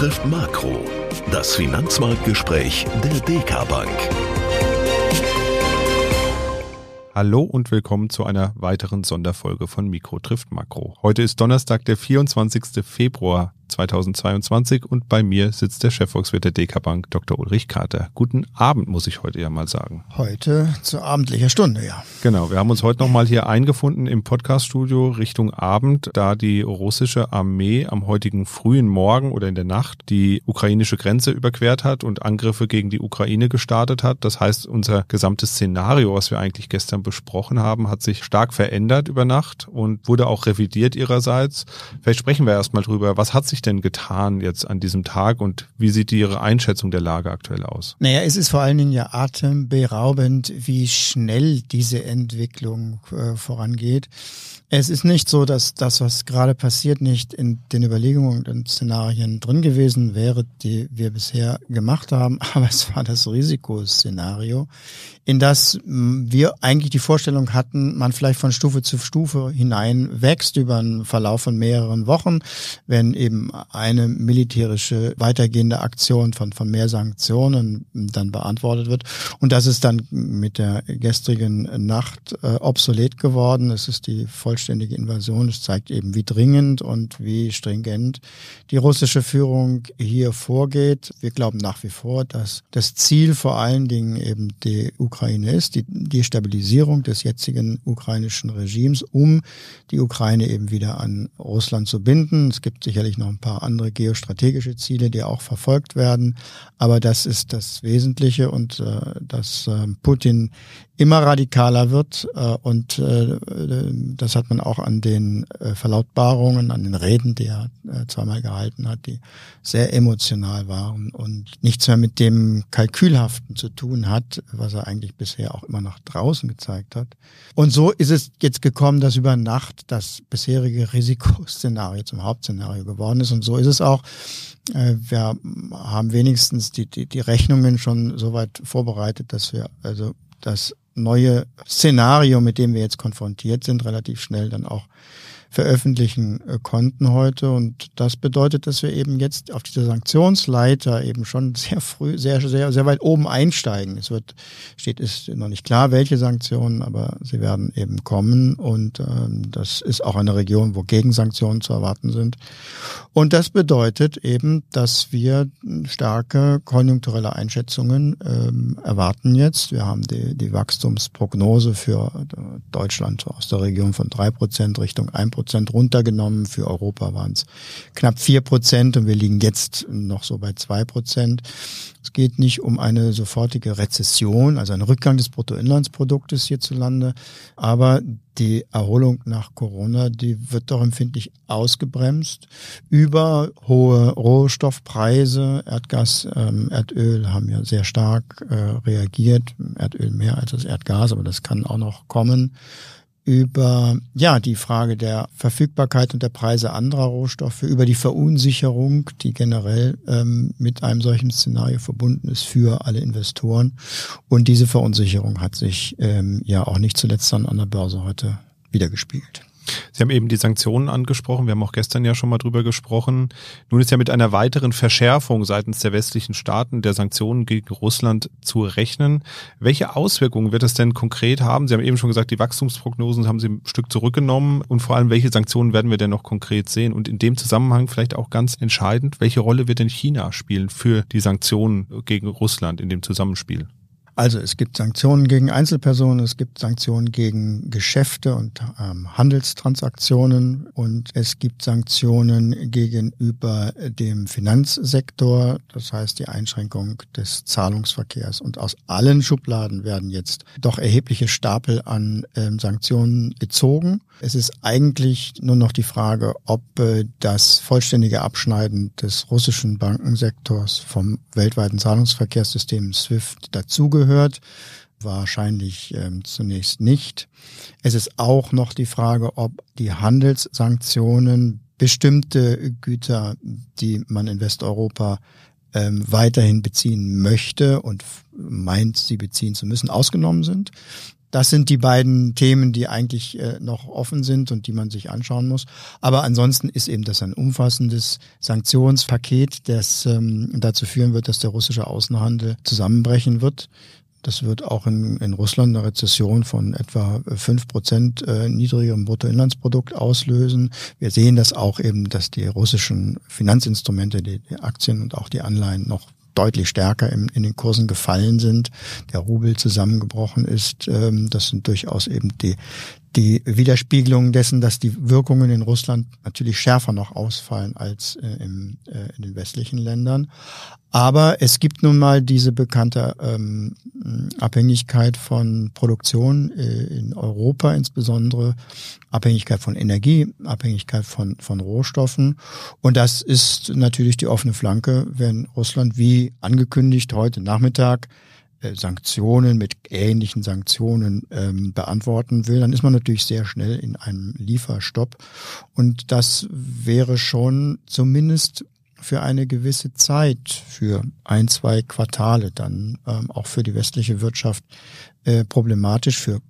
trifft Makro. Das Finanzmarktgespräch der DK Bank. Hallo und willkommen zu einer weiteren Sonderfolge von Mikro trifft Makro. Heute ist Donnerstag, der 24. Februar 2022 und bei mir sitzt der Chefvolkswirt der DK Bank, Dr. Ulrich Kater. Guten Abend, muss ich heute ja mal sagen. Heute zu abendlicher Stunde, ja. Genau, wir haben uns heute nochmal hier eingefunden im Podcaststudio Richtung Abend, da die russische Armee am heutigen frühen Morgen oder in der Nacht die ukrainische Grenze überquert hat und Angriffe gegen die Ukraine gestartet hat. Das heißt, unser gesamtes Szenario, was wir eigentlich gestern besprochen haben, hat sich stark verändert über Nacht und wurde auch revidiert ihrerseits. Vielleicht sprechen wir erstmal drüber, was hat sich sich denn getan jetzt an diesem Tag und wie sieht Ihre Einschätzung der Lage aktuell aus? Naja, es ist vor allen Dingen ja atemberaubend, wie schnell diese Entwicklung äh, vorangeht. Es ist nicht so, dass das, was gerade passiert, nicht in den Überlegungen und Szenarien drin gewesen wäre, die wir bisher gemacht haben, aber es war das Risikoszenario, in das wir eigentlich die Vorstellung hatten, man vielleicht von Stufe zu Stufe hinein wächst über einen Verlauf von mehreren Wochen, wenn eben eine militärische weitergehende Aktion von, von mehr Sanktionen dann beantwortet wird. Und das ist dann mit der gestrigen Nacht äh, obsolet geworden. Es ist die vollständige Invasion. Es zeigt eben, wie dringend und wie stringent die russische Führung hier vorgeht. Wir glauben nach wie vor, dass das Ziel vor allen Dingen eben die Ukraine ist, die Destabilisierung des jetzigen ukrainischen Regimes, um die Ukraine eben wieder an Russland zu binden. Es gibt sicherlich noch ein paar andere geostrategische Ziele, die auch verfolgt werden, aber das ist das Wesentliche und äh, dass äh, Putin immer radikaler wird äh, und äh, das hat man auch an den äh, Verlautbarungen, an den Reden, die er äh, zweimal gehalten hat, die sehr emotional waren und nichts mehr mit dem Kalkülhaften zu tun hat, was er eigentlich bisher auch immer nach draußen gezeigt hat. Und so ist es jetzt gekommen, dass über Nacht das bisherige Risikoszenario zum Hauptszenario geworden ist und so ist es auch. Äh, wir haben wenigstens die, die, die Rechnungen schon so weit vorbereitet, dass wir also das neue Szenario, mit dem wir jetzt konfrontiert sind, relativ schnell dann auch veröffentlichen äh, konnten heute. Und das bedeutet, dass wir eben jetzt auf dieser Sanktionsleiter eben schon sehr früh, sehr, sehr, sehr weit oben einsteigen. Es wird, steht, ist noch nicht klar, welche Sanktionen, aber sie werden eben kommen. Und ähm, das ist auch eine Region, wo Gegensanktionen zu erwarten sind. Und das bedeutet eben, dass wir starke konjunkturelle Einschätzungen ähm, erwarten jetzt. Wir haben die, die Wachstumsprognose für Deutschland aus der Region von drei Prozent Richtung ein Prozent runtergenommen. Für Europa waren es knapp vier Prozent und wir liegen jetzt noch so bei zwei Prozent. Es geht nicht um eine sofortige Rezession, also einen Rückgang des Bruttoinlandsproduktes hierzulande, aber die Erholung nach Corona, die wird doch empfindlich ausgebremst über hohe Rohstoffpreise. Erdgas, ähm, Erdöl haben ja sehr stark äh, reagiert, Erdöl mehr als das Erdgas, aber das kann auch noch kommen über ja die Frage der Verfügbarkeit und der Preise anderer Rohstoffe, über die Verunsicherung, die generell ähm, mit einem solchen Szenario verbunden ist für alle Investoren. Und diese Verunsicherung hat sich ähm, ja auch nicht zuletzt dann an der Börse heute wiedergespiegelt. Sie haben eben die Sanktionen angesprochen. Wir haben auch gestern ja schon mal drüber gesprochen. Nun ist ja mit einer weiteren Verschärfung seitens der westlichen Staaten der Sanktionen gegen Russland zu rechnen. Welche Auswirkungen wird es denn konkret haben? Sie haben eben schon gesagt, die Wachstumsprognosen haben Sie ein Stück zurückgenommen. Und vor allem, welche Sanktionen werden wir denn noch konkret sehen? Und in dem Zusammenhang vielleicht auch ganz entscheidend, welche Rolle wird denn China spielen für die Sanktionen gegen Russland in dem Zusammenspiel? Also es gibt Sanktionen gegen Einzelpersonen, es gibt Sanktionen gegen Geschäfte und ähm, Handelstransaktionen und es gibt Sanktionen gegenüber dem Finanzsektor, das heißt die Einschränkung des Zahlungsverkehrs. Und aus allen Schubladen werden jetzt doch erhebliche Stapel an ähm, Sanktionen gezogen. Es ist eigentlich nur noch die Frage, ob äh, das vollständige Abschneiden des russischen Bankensektors vom weltweiten Zahlungsverkehrssystem SWIFT dazugehört. Wahrscheinlich ähm, zunächst nicht. Es ist auch noch die Frage, ob die Handelssanktionen bestimmte Güter, die man in Westeuropa ähm, weiterhin beziehen möchte und meint, sie beziehen zu müssen, ausgenommen sind. Das sind die beiden Themen, die eigentlich äh, noch offen sind und die man sich anschauen muss. Aber ansonsten ist eben das ein umfassendes Sanktionspaket, das ähm, dazu führen wird, dass der russische Außenhandel zusammenbrechen wird. Das wird auch in, in Russland eine Rezession von etwa fünf Prozent äh, niedrigerem Bruttoinlandsprodukt auslösen. Wir sehen das auch eben, dass die russischen Finanzinstrumente, die, die Aktien und auch die Anleihen noch deutlich stärker in, in den Kursen gefallen sind, der Rubel zusammengebrochen ist. Ähm, das sind durchaus eben die, die Widerspiegelung dessen, dass die Wirkungen in Russland natürlich schärfer noch ausfallen als äh, im, äh, in den westlichen Ländern. Aber es gibt nun mal diese bekannte ähm, Abhängigkeit von Produktion äh, in Europa insbesondere, Abhängigkeit von Energie, Abhängigkeit von, von Rohstoffen. Und das ist natürlich die offene Flanke, wenn Russland wie angekündigt heute Nachmittag Sanktionen mit ähnlichen Sanktionen ähm, beantworten will, dann ist man natürlich sehr schnell in einem Lieferstopp. Und das wäre schon zumindest für eine gewisse Zeit, für ein, zwei Quartale dann ähm, auch für die westliche Wirtschaft äh, problematisch, für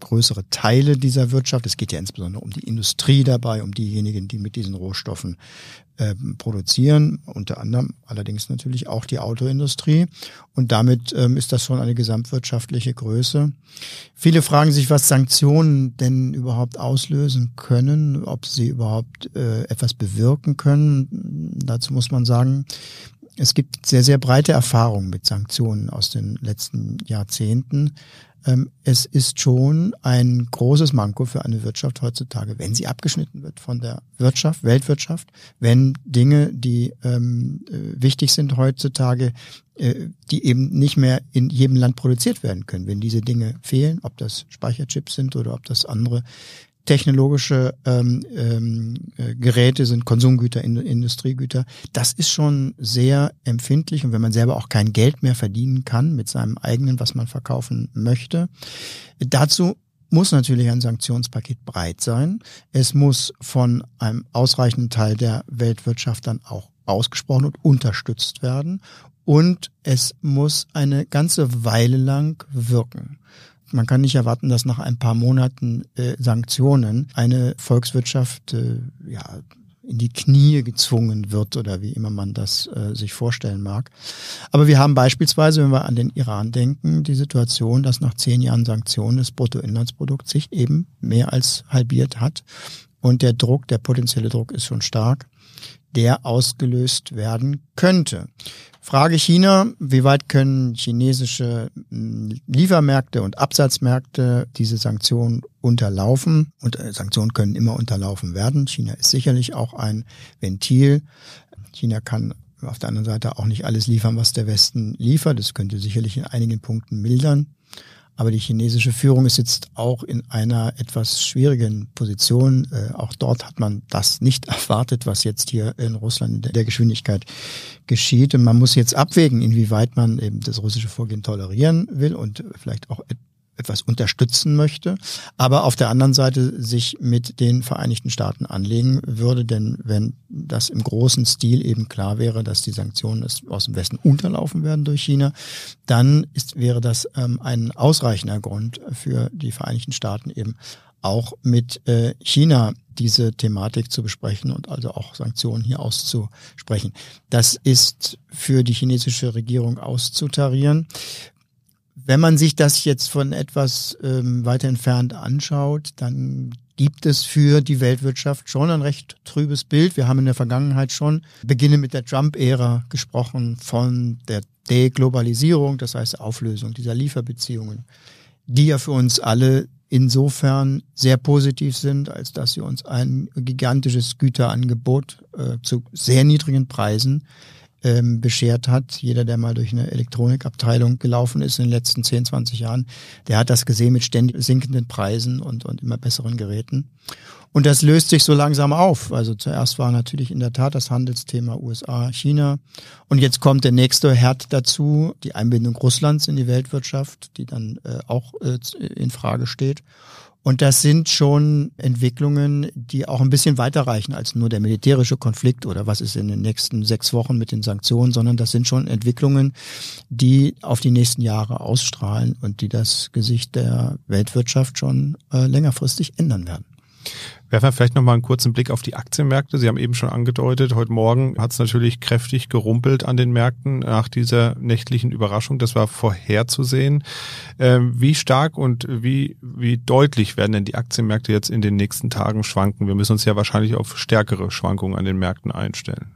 größere Teile dieser Wirtschaft. Es geht ja insbesondere um die Industrie dabei, um diejenigen, die mit diesen Rohstoffen äh, produzieren, unter anderem allerdings natürlich auch die Autoindustrie. Und damit ähm, ist das schon eine gesamtwirtschaftliche Größe. Viele fragen sich, was Sanktionen denn überhaupt auslösen können, ob sie überhaupt äh, etwas bewirken können. Dazu muss man sagen, es gibt sehr, sehr breite Erfahrungen mit Sanktionen aus den letzten Jahrzehnten. Ähm, es ist schon ein großes Manko für eine Wirtschaft heutzutage, wenn sie abgeschnitten wird von der Wirtschaft, Weltwirtschaft, wenn Dinge, die ähm, äh, wichtig sind heutzutage, äh, die eben nicht mehr in jedem Land produziert werden können, wenn diese Dinge fehlen, ob das Speicherchips sind oder ob das andere technologische ähm, ähm, äh, Geräte sind, Konsumgüter, in, Industriegüter. Das ist schon sehr empfindlich und wenn man selber auch kein Geld mehr verdienen kann mit seinem eigenen, was man verkaufen möchte. Dazu muss natürlich ein Sanktionspaket breit sein. Es muss von einem ausreichenden Teil der Weltwirtschaft dann auch ausgesprochen und unterstützt werden. Und es muss eine ganze Weile lang wirken. Man kann nicht erwarten, dass nach ein paar Monaten äh, Sanktionen eine Volkswirtschaft äh, ja, in die Knie gezwungen wird oder wie immer man das äh, sich vorstellen mag. Aber wir haben beispielsweise, wenn wir an den Iran denken, die Situation, dass nach zehn Jahren Sanktionen das Bruttoinlandsprodukt sich eben mehr als halbiert hat. Und der Druck, der potenzielle Druck ist schon stark, der ausgelöst werden könnte. Frage China, wie weit können chinesische hm, Liefermärkte und Absatzmärkte diese Sanktionen unterlaufen? Und äh, Sanktionen können immer unterlaufen werden. China ist sicherlich auch ein Ventil. China kann auf der anderen Seite auch nicht alles liefern, was der Westen liefert. Das könnte sicherlich in einigen Punkten mildern. Aber die chinesische Führung ist jetzt auch in einer etwas schwierigen Position. Äh, auch dort hat man das nicht erwartet, was jetzt hier in Russland in der Geschwindigkeit geschieht. Und man muss jetzt abwägen, inwieweit man eben das russische Vorgehen tolerieren will und vielleicht auch etwas unterstützen möchte, aber auf der anderen Seite sich mit den Vereinigten Staaten anlegen würde, denn wenn das im großen Stil eben klar wäre, dass die Sanktionen aus dem Westen unterlaufen werden durch China, dann ist, wäre das ähm, ein ausreichender Grund für die Vereinigten Staaten eben auch mit äh, China diese Thematik zu besprechen und also auch Sanktionen hier auszusprechen. Das ist für die chinesische Regierung auszutarieren. Wenn man sich das jetzt von etwas ähm, weiter entfernt anschaut, dann gibt es für die Weltwirtschaft schon ein recht trübes Bild. Wir haben in der Vergangenheit schon, beginnend mit der Trump-Ära, gesprochen von der Deglobalisierung, das heißt Auflösung dieser Lieferbeziehungen, die ja für uns alle insofern sehr positiv sind, als dass sie uns ein gigantisches Güterangebot äh, zu sehr niedrigen Preisen ähm, beschert hat. Jeder, der mal durch eine Elektronikabteilung gelaufen ist in den letzten 10, 20 Jahren, der hat das gesehen mit ständig sinkenden Preisen und, und immer besseren Geräten. Und das löst sich so langsam auf. Also zuerst war natürlich in der Tat das Handelsthema USA, China. Und jetzt kommt der nächste Herd dazu, die Einbindung Russlands in die Weltwirtschaft, die dann äh, auch äh, in Frage steht. Und das sind schon Entwicklungen, die auch ein bisschen weiter reichen als nur der militärische Konflikt oder was ist in den nächsten sechs Wochen mit den Sanktionen, sondern das sind schon Entwicklungen, die auf die nächsten Jahre ausstrahlen und die das Gesicht der Weltwirtschaft schon äh, längerfristig ändern werden. Werfen wir vielleicht nochmal einen kurzen Blick auf die Aktienmärkte. Sie haben eben schon angedeutet, heute Morgen hat es natürlich kräftig gerumpelt an den Märkten nach dieser nächtlichen Überraschung. Das war vorherzusehen. Ähm, wie stark und wie, wie deutlich werden denn die Aktienmärkte jetzt in den nächsten Tagen schwanken? Wir müssen uns ja wahrscheinlich auf stärkere Schwankungen an den Märkten einstellen.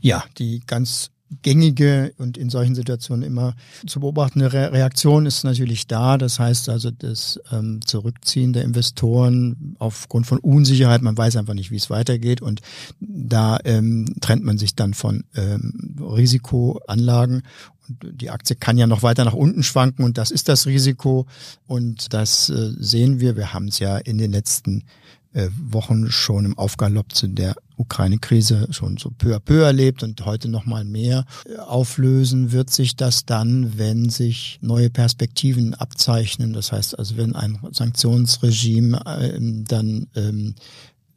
Ja, die ganz gängige und in solchen Situationen immer zu beobachtende Re Reaktion ist natürlich da. Das heißt also das ähm, Zurückziehen der Investoren aufgrund von Unsicherheit. Man weiß einfach nicht, wie es weitergeht und da ähm, trennt man sich dann von ähm, Risikoanlagen und die Aktie kann ja noch weiter nach unten schwanken und das ist das Risiko und das äh, sehen wir. Wir haben es ja in den letzten äh, Wochen schon im Aufgalopp zu der Ukraine-Krise schon so peu à peu erlebt und heute noch mal mehr äh, auflösen wird sich das dann, wenn sich neue Perspektiven abzeichnen. Das heißt also, wenn ein Sanktionsregime ähm, dann ähm,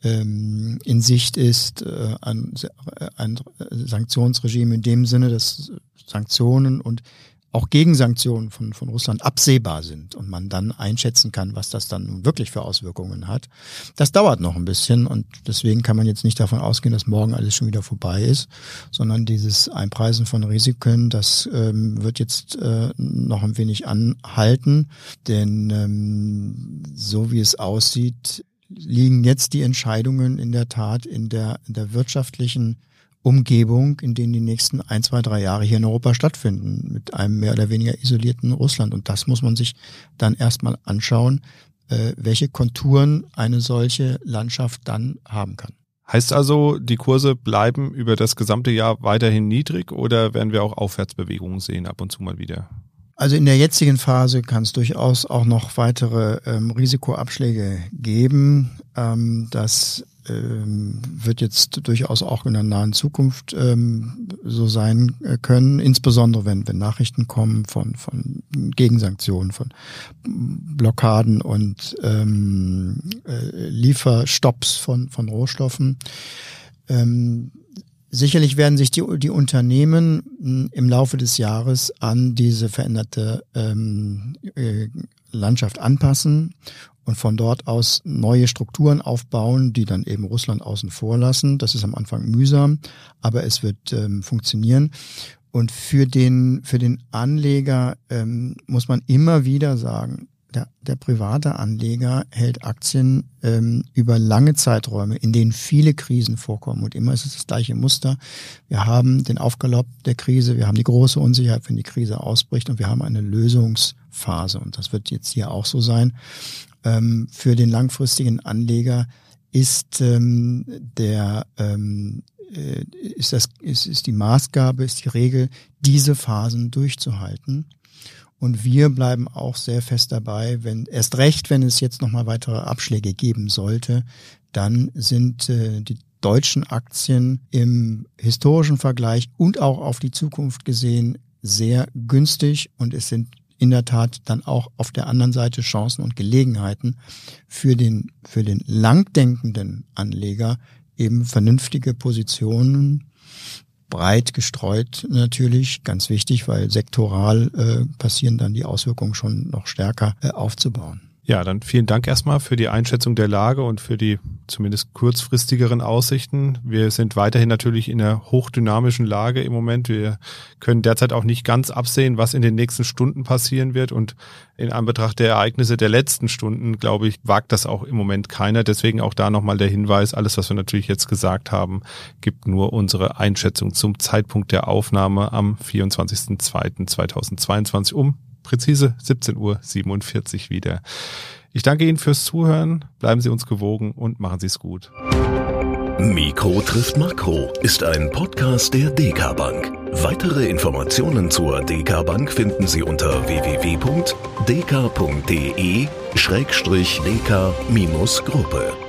ähm, in Sicht ist, äh, ein, ein Sanktionsregime in dem Sinne, dass Sanktionen und auch Gegensanktionen von, von Russland absehbar sind und man dann einschätzen kann, was das dann wirklich für Auswirkungen hat. Das dauert noch ein bisschen und deswegen kann man jetzt nicht davon ausgehen, dass morgen alles schon wieder vorbei ist, sondern dieses Einpreisen von Risiken, das ähm, wird jetzt äh, noch ein wenig anhalten, denn ähm, so wie es aussieht, liegen jetzt die Entscheidungen in der Tat in der, in der wirtschaftlichen Umgebung, in denen die nächsten ein, zwei, drei Jahre hier in Europa stattfinden, mit einem mehr oder weniger isolierten Russland. Und das muss man sich dann erstmal anschauen, äh, welche Konturen eine solche Landschaft dann haben kann. Heißt also, die Kurse bleiben über das gesamte Jahr weiterhin niedrig oder werden wir auch Aufwärtsbewegungen sehen ab und zu mal wieder? Also in der jetzigen Phase kann es durchaus auch noch weitere ähm, Risikoabschläge geben. Ähm, das ähm, wird jetzt durchaus auch in der nahen Zukunft ähm, so sein äh, können, insbesondere wenn, wenn Nachrichten kommen von, von Gegensanktionen, von Blockaden und ähm, äh, Lieferstopps von, von Rohstoffen. Ähm, sicherlich werden sich die, die Unternehmen hm, im Laufe des Jahres an diese veränderte ähm, äh, Landschaft anpassen und von dort aus neue Strukturen aufbauen, die dann eben Russland außen vor lassen. Das ist am Anfang mühsam, aber es wird ähm, funktionieren. Und für den, für den Anleger ähm, muss man immer wieder sagen, der, der private Anleger hält Aktien ähm, über lange Zeiträume, in denen viele Krisen vorkommen. Und immer ist es das gleiche Muster. Wir haben den Aufgalopp der Krise, wir haben die große Unsicherheit, wenn die Krise ausbricht und wir haben eine Lösungsphase. Und das wird jetzt hier auch so sein ähm, für den langfristigen Anleger ist ähm, der ähm, äh, ist das ist, ist die Maßgabe, ist die Regel, diese Phasen durchzuhalten. Und wir bleiben auch sehr fest dabei, wenn erst recht, wenn es jetzt nochmal weitere Abschläge geben sollte, dann sind äh, die deutschen Aktien im historischen Vergleich und auch auf die Zukunft gesehen sehr günstig. Und es sind in der Tat dann auch auf der anderen Seite Chancen und Gelegenheiten für den, für den langdenkenden Anleger eben vernünftige Positionen breit gestreut natürlich, ganz wichtig, weil sektoral äh, passieren dann die Auswirkungen schon noch stärker äh, aufzubauen. Ja, dann vielen Dank erstmal für die Einschätzung der Lage und für die zumindest kurzfristigeren Aussichten. Wir sind weiterhin natürlich in einer hochdynamischen Lage im Moment. Wir können derzeit auch nicht ganz absehen, was in den nächsten Stunden passieren wird. Und in Anbetracht der Ereignisse der letzten Stunden, glaube ich, wagt das auch im Moment keiner. Deswegen auch da nochmal der Hinweis, alles, was wir natürlich jetzt gesagt haben, gibt nur unsere Einschätzung zum Zeitpunkt der Aufnahme am 24.02.2022 um präzise 17.47 Uhr wieder. Ich danke Ihnen fürs Zuhören, bleiben Sie uns gewogen und machen Sie es gut. Mikro trifft Makro ist ein Podcast der DK Bank. Weitere Informationen zur DK Bank finden Sie unter www.dk.de-dk-gruppe.